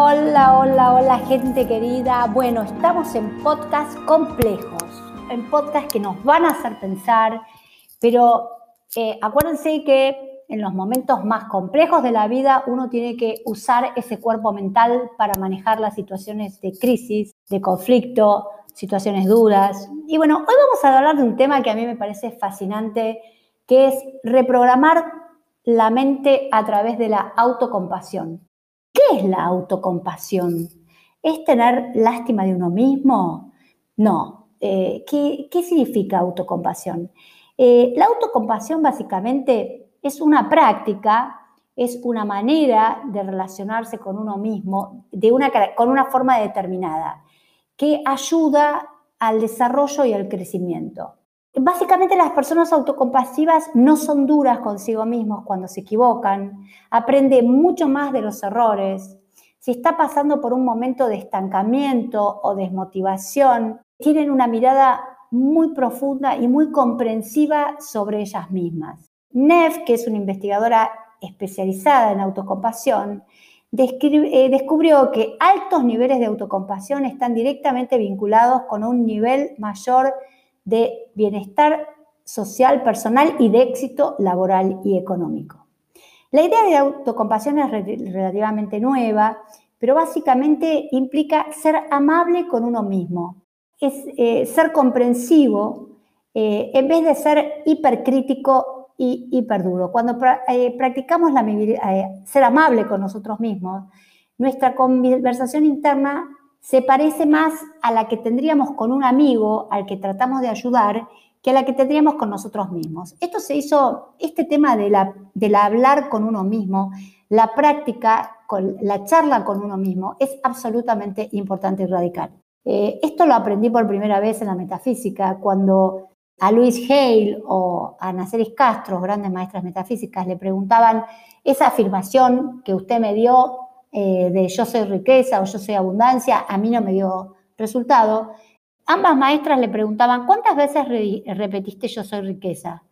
Hola, hola, hola gente querida. Bueno, estamos en podcast complejos, en podcast que nos van a hacer pensar, pero eh, acuérdense que en los momentos más complejos de la vida uno tiene que usar ese cuerpo mental para manejar las situaciones de crisis, de conflicto, situaciones duras. Y bueno, hoy vamos a hablar de un tema que a mí me parece fascinante, que es reprogramar la mente a través de la autocompasión. ¿Qué es la autocompasión? ¿Es tener lástima de uno mismo? No. Eh, ¿qué, significa autocompasión? Eh, la autocompasión básicamente es una práctica, es una manera de relacionarse con uno mismo de una, con una forma determinada que ayuda al desarrollo y al crecimiento. Básicamente las personas autocompasivas no son duras consigo mismos cuando se equivocan, aprende mucho más de los errores. Si está pasando por un momento de estancamiento o desmotivación, tienen una mirada muy profunda y muy comprensiva sobre ellas mismas. Neff, que es una investigadora especializada en autocompasión, eh, descubrió que altos niveles de autocompasión están directamente vinculados con un nivel mayor de bienestar social, personal y de éxito laboral y económico. La idea de autocompasión es relativamente nueva, pero básicamente implica ser amable con uno mismo, es eh, ser comprensivo eh, en vez de ser hipercrítico y hiperduro. Cuando eh, practicamos la, ser amable con nosotros mismos, nuestra conversación interna se parece más a la que tendríamos con un amigo al que tratamos de ayudar que a la que tendríamos con nosotros mismos. Esto se hizo, este tema de la, hablar con uno mismo, la práctica, con, la charla con uno mismo, es absolutamente importante y radical. Eh, esto lo aprendí por primera vez en la metafísica, cuando a Luis Hale o a Naceris Castro, grandes maestras metafísicas, le preguntaban esa afirmación que usted me dio eh, de yo soy riqueza o yo soy abundancia, a mí no me dio resultado. Ambas maestras le preguntaban, ¿cuántas veces repetiste yo soy riqueza?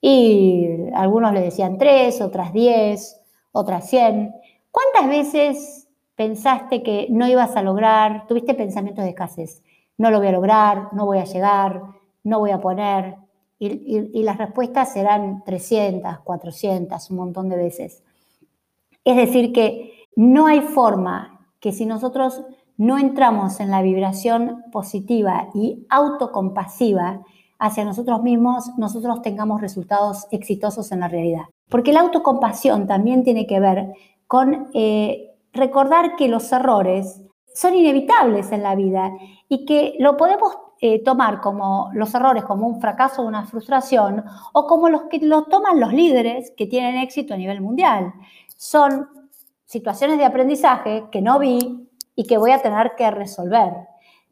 Y algunos le decían tres, otras diez, otras cien. ¿Cuántas veces pensaste que no ibas a lograr, tuviste pensamientos de escasez? No lo voy a lograr, no voy a llegar, no voy a poner. Y, y las respuestas serán 300, 400, un montón de veces. Es decir, que no hay forma que si nosotros no entramos en la vibración positiva y autocompasiva hacia nosotros mismos, nosotros tengamos resultados exitosos en la realidad. Porque la autocompasión también tiene que ver con eh, recordar que los errores son inevitables en la vida y que lo podemos eh, tomar como los errores como un fracaso una frustración o como los que lo toman los líderes que tienen éxito a nivel mundial. Son situaciones de aprendizaje que no vi y que voy a tener que resolver.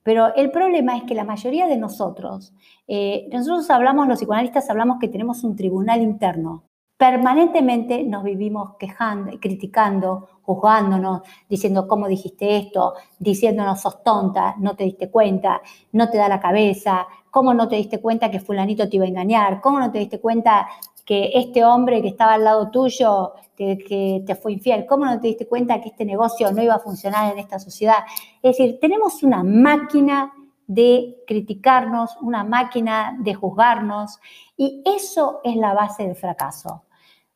Pero el problema es que la mayoría de nosotros, eh, nosotros hablamos, los psicoanalistas hablamos que tenemos un tribunal interno. Permanentemente nos vivimos quejando, criticando, juzgándonos, diciendo cómo dijiste esto, diciéndonos sos tonta, no te diste cuenta, no te da la cabeza, cómo no te diste cuenta que fulanito te iba a engañar, cómo no te diste cuenta que este hombre que estaba al lado tuyo, que, te fue infiel, ¿cómo no te diste cuenta que este negocio no iba a funcionar en esta sociedad? Es decir, tenemos una máquina de criticarnos, una máquina de juzgarnos, y eso es la base del fracaso,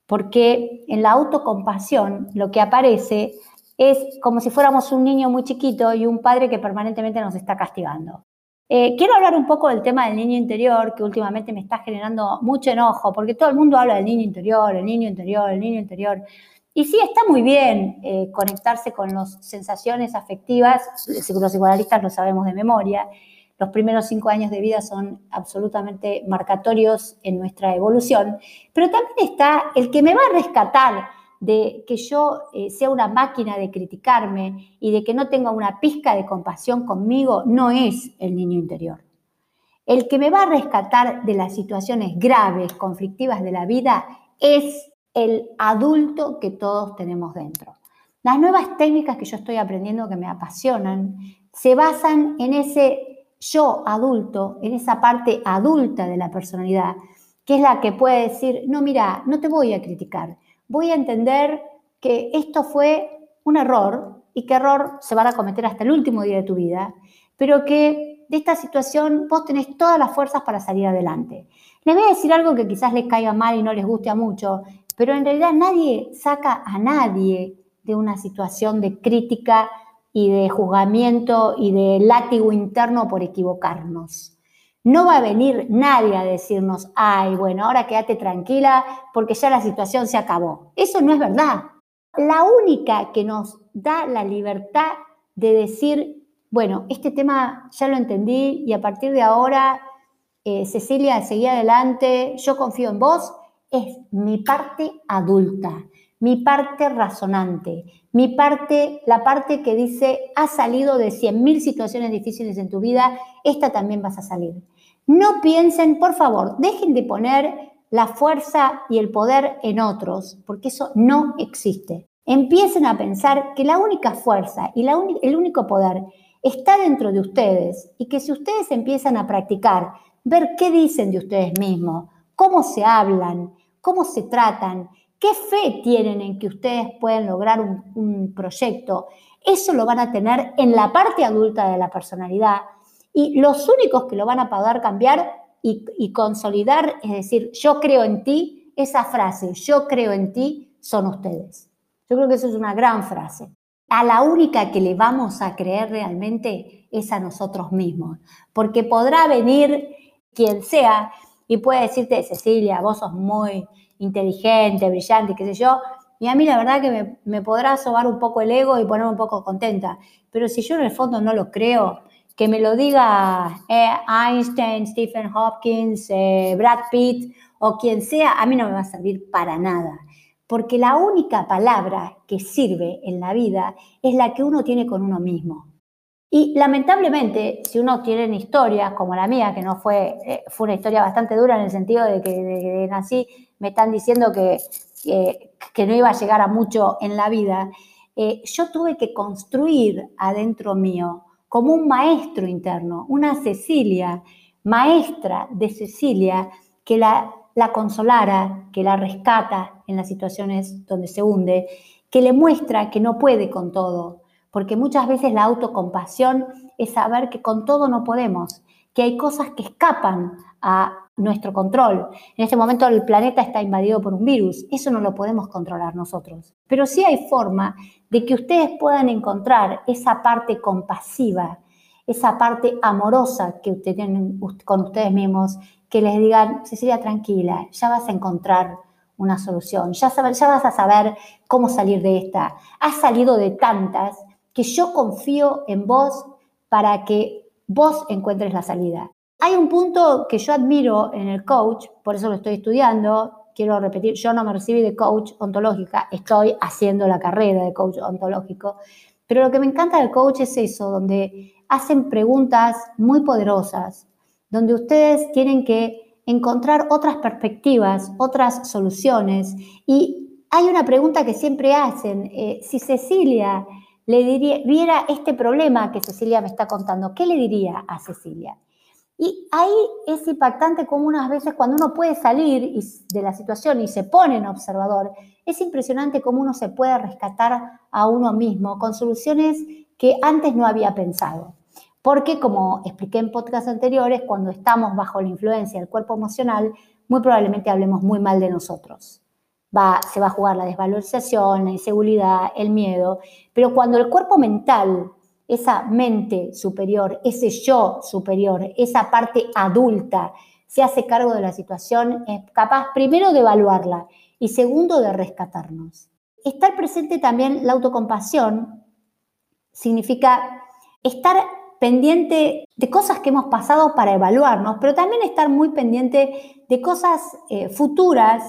porque en la autocompasión lo que aparece es como si fuéramos un niño muy chiquito y un padre que permanentemente nos está castigando. Eh, quiero hablar un poco del tema del niño interior, que últimamente me está generando mucho enojo, porque todo el mundo habla del niño interior, el niño interior, el niño interior. Y sí, está muy bien eh, conectarse con las sensaciones afectivas, los psicoanalistas lo sabemos de memoria, los primeros cinco años de vida son absolutamente marcatorios en nuestra evolución, pero también está el que me va a rescatar de que yo eh, sea una máquina de criticarme y de que no tenga una pizca de compasión conmigo, no es el niño interior. El que me va a rescatar de las situaciones graves, conflictivas de la vida, es el adulto que todos tenemos dentro. Las nuevas técnicas que yo estoy aprendiendo que me apasionan se basan en ese yo adulto, en esa parte adulta de la personalidad, que es la que puede decir, no, mira, no te voy a criticar, voy a entender que esto fue un error, y qué error se van a cometer hasta el último día de tu vida, pero que de esta situación vos tenés todas las fuerzas para salir adelante. Les voy a decir algo que quizás les caiga mal y no les guste a mucho, pero en realidad nadie saca a nadie de una situación de crítica y de juzgamiento y de látigo interno por equivocarnos. No va a venir nadie a decirnos, ay, bueno, ahora quédate tranquila porque ya la situación se acabó. Eso no es verdad. La única que nos da la libertad de decir, bueno, este tema ya lo entendí y a partir de ahora, eh, Cecilia, seguí adelante, yo confío en vos, es mi parte adulta, mi parte razonante, mi parte, la parte que dice, has salido de 100.000 situaciones difíciles en tu vida, esta también vas a salir. No piensen, por favor, dejen de poner la fuerza y el poder en otros, porque eso no existe. Empiecen a pensar que la única fuerza y el único poder está dentro de ustedes y que si ustedes empiezan a practicar, ver qué dicen de ustedes mismos, cómo se hablan, cómo se tratan, qué fe tienen en que ustedes pueden lograr un, proyecto, eso lo van a tener en la parte adulta de la personalidad y los únicos que lo van a poder cambiar y, consolidar, es decir, yo creo en ti, esa frase, yo creo en ti, son ustedes. Yo creo que eso es una gran frase. A la única que le vamos a creer realmente es a nosotros mismos, porque podrá venir quien sea y puede decirte, Cecilia, vos sos muy inteligente, brillante, qué sé yo, y a mí la verdad que me, podrá sobar un poco el ego y ponerme un poco contenta, pero si yo en el fondo no lo creo, que me lo diga eh, Einstein, Stephen Hopkins, eh, Brad Pitt o quien sea, a mí no me va a servir para nada. Porque la única palabra que sirve en la vida es la que uno tiene con uno mismo. Y lamentablemente, si uno tiene historias como la mía, que no fue, eh, fue una historia bastante dura en el sentido de que de, nací, me están diciendo que, que, no iba a llegar a mucho en la vida, eh, yo tuve que construir adentro mío como un maestro interno, una Cecilia, maestra de Cecilia, que la, la consolara, que la rescata en las situaciones donde se hunde, que le muestra que no puede con todo, porque muchas veces la autocompasión es saber que con todo no podemos, que hay cosas que escapan a nuestro control. En este momento el planeta está invadido por un virus, eso no lo podemos controlar nosotros. Pero sí hay forma de que ustedes puedan encontrar esa parte compasiva, esa parte amorosa que tienen con ustedes mismos, que les digan, Cecilia, tranquila, ya vas a encontrar una solución, ya, ya vas a saber cómo salir de esta. Has salido de tantas que yo confío en vos para que vos encuentres la salida. Hay un punto que yo admiro en el coach, por eso lo estoy estudiando, quiero repetir, yo no me recibí de coach ontológica, estoy haciendo la carrera de coach ontológico, pero lo que me encanta del coach es eso, donde hacen preguntas muy poderosas, donde ustedes tienen que encontrar otras perspectivas, otras soluciones. Y hay una pregunta que siempre hacen, eh, si Cecilia le diría, viera este problema que Cecilia me está contando, ¿qué le diría a Cecilia? Y ahí es impactante como unas veces cuando uno puede salir de la situación y se pone en observador, es impresionante cómo uno se puede rescatar a uno mismo con soluciones que antes no había pensado. Porque como expliqué en podcasts anteriores, cuando estamos bajo la influencia del cuerpo emocional, muy probablemente hablemos muy mal de nosotros se va a jugar la desvalorización, la inseguridad, el miedo, pero cuando el cuerpo mental, esa mente superior, ese yo superior, esa parte adulta, se hace cargo de la situación, es capaz primero de evaluarla y segundo de rescatarnos. Estar presente también la autocompasión significa estar pendiente de cosas que hemos pasado para evaluarnos, pero también estar muy pendiente de cosas eh, futuras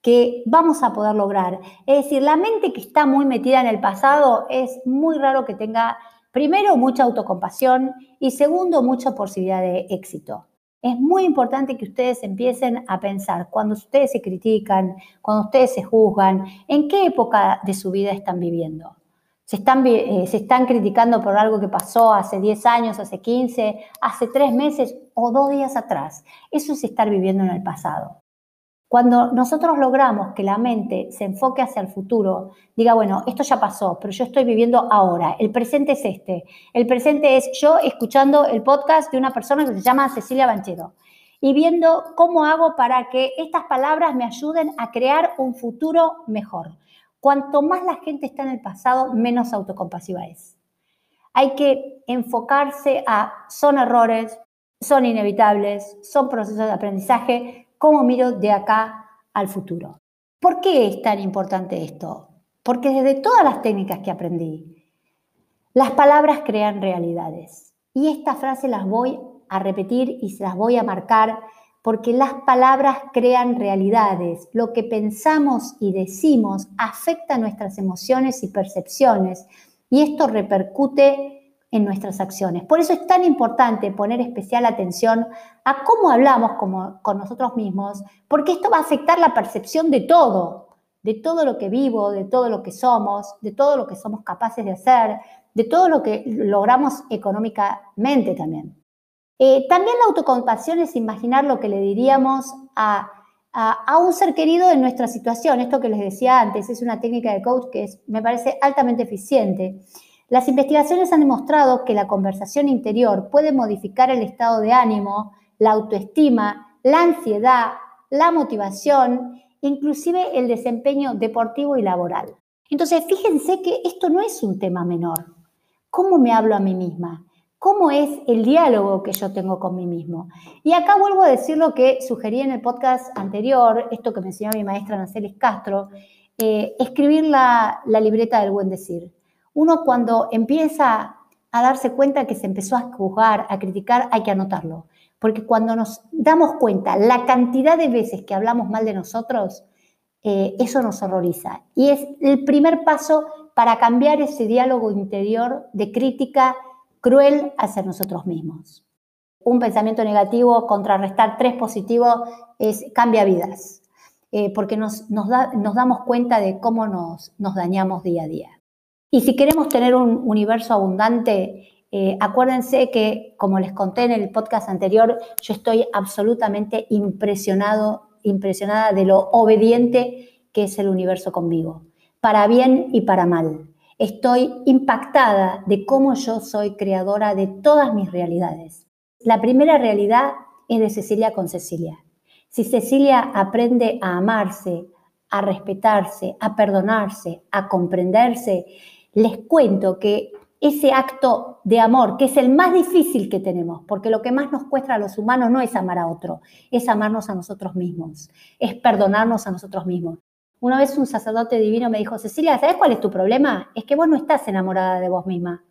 que vamos a poder lograr. Es decir, la mente que está muy metida en el pasado es muy raro que tenga, primero, mucha autocompasión y segundo, mucha posibilidad de éxito. Es muy importante que ustedes empiecen a pensar cuando ustedes se critican, cuando ustedes se juzgan, en qué época de su vida están viviendo. Se están, eh, criticando por algo que pasó hace 10 años, hace 15, hace 3 meses o 2 días atrás. Eso es estar viviendo en el pasado. Cuando nosotros logramos que la mente se enfoque hacia el futuro, diga, bueno, esto ya pasó, pero yo estoy viviendo ahora, el presente es este, el presente es yo escuchando el podcast de una persona que se llama Cecilia Banchero y viendo cómo hago para que estas palabras me ayuden a crear un futuro mejor. Cuanto más la gente está en el pasado, menos autocompasiva es. Hay que enfocarse a, son errores, son inevitables, son procesos de aprendizaje, cómo miro de acá al futuro. ¿Por qué es tan importante esto? Porque desde todas las técnicas que aprendí, las palabras crean realidades. Y esta frase las voy a repetir y se las voy a marcar porque las palabras crean realidades. Lo que pensamos y decimos afecta nuestras emociones y percepciones y esto repercute en nuestras acciones. Por eso es tan importante poner especial atención a cómo hablamos con nosotros mismos, porque esto va a afectar la percepción de todo, de todo lo que vivo, de todo lo que somos, de todo lo que somos capaces de hacer, de todo lo que logramos económicamente también. Eh, también la autocompasión es imaginar lo que le diríamos a, a, un ser querido en nuestra situación. Esto que les decía antes es una técnica de coach que me parece altamente eficiente. Las investigaciones han demostrado que la conversación interior puede modificar el estado de ánimo, la autoestima, la ansiedad, la motivación, inclusive el desempeño deportivo y laboral. Entonces, fíjense que esto no es un tema menor. ¿Cómo me hablo a mí misma? ¿Cómo es el diálogo que yo tengo con mí mismo? Y acá vuelvo a decir lo que sugerí en el podcast anterior, esto que me enseñó mi maestra Nacelis Castro, eh, escribir la libreta del buen decir uno cuando empieza a darse cuenta que se empezó a juzgar, a criticar, hay que anotarlo. Porque cuando nos damos cuenta la cantidad de veces que hablamos mal de nosotros, eh, eso nos horroriza. Y es el primer paso para cambiar ese diálogo interior de crítica cruel hacia nosotros mismos. Un pensamiento negativo, contrarrestar tres positivos, es, cambia vidas, eh, porque nos, nos, damos cuenta de cómo nos dañamos día a día. Y si queremos tener un universo abundante, eh, acuérdense que, como les conté en el podcast anterior, yo estoy absolutamente impresionado, impresionada de lo obediente que es el universo conmigo, para bien y para mal. Estoy impactada de cómo yo soy creadora de todas mis realidades. La primera realidad es de Cecilia con Cecilia. Si Cecilia aprende a amarse, a respetarse, a perdonarse, a comprenderse, les cuento que ese acto de amor, que es el más difícil que tenemos, porque lo que más nos cuesta a los humanos no es amar a otro, es amarnos a nosotros mismos, es perdonarnos a nosotros mismos. Una vez un sacerdote divino me dijo, Cecilia, ¿sabes cuál es tu problema? Es que vos no estás enamorada de vos misma.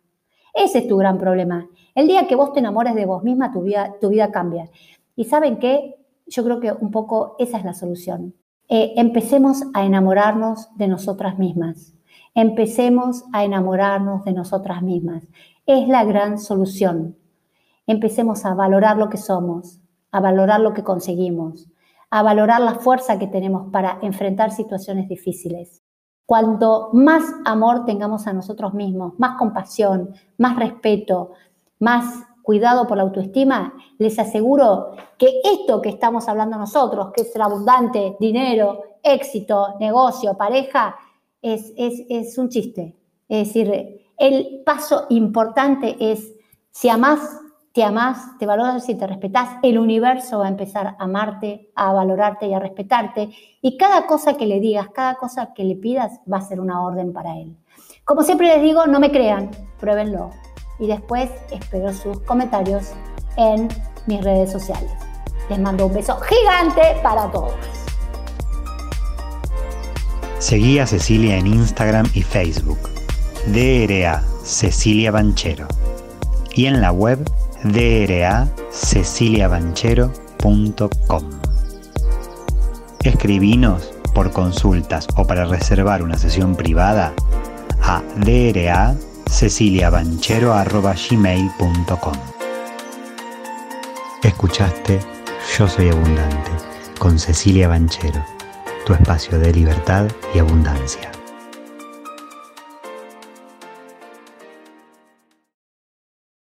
Ese es tu gran problema. El día que vos te enamores de vos misma, tu vida, tu vida cambia. Y saben qué? Yo creo que un poco esa es la solución. Eh, empecemos a enamorarnos de nosotras mismas Empecemos a enamorarnos de nosotras mismas. Es la gran solución. Empecemos a valorar lo que somos, a valorar lo que conseguimos, a valorar la fuerza que tenemos para enfrentar situaciones difíciles. Cuanto más amor tengamos a nosotros mismos, más compasión, más respeto, más cuidado por la autoestima, les aseguro que esto que estamos hablando nosotros, que es el abundante, dinero, éxito, negocio, pareja, es, un chiste. Es decir, el paso importante es, si amás, te amás, te valoras y te respetás, el universo va a empezar a amarte, a valorarte y a respetarte. Y cada cosa que le digas, cada cosa que le pidas, va a ser una orden para él. Como siempre les digo, no me crean, pruébenlo. Y después espero sus comentarios en mis redes sociales. Les mando un beso gigante para todos. Seguí a Cecilia en Instagram y Facebook. DRA Cecilia Banchero. Y en la web draceciliabanchero.com. Escribinos por consultas o para reservar una sesión privada a draceciliabanchero.gmail.com Escuchaste Yo Soy Abundante con Cecilia Banchero tu espacio de libertad y abundancia.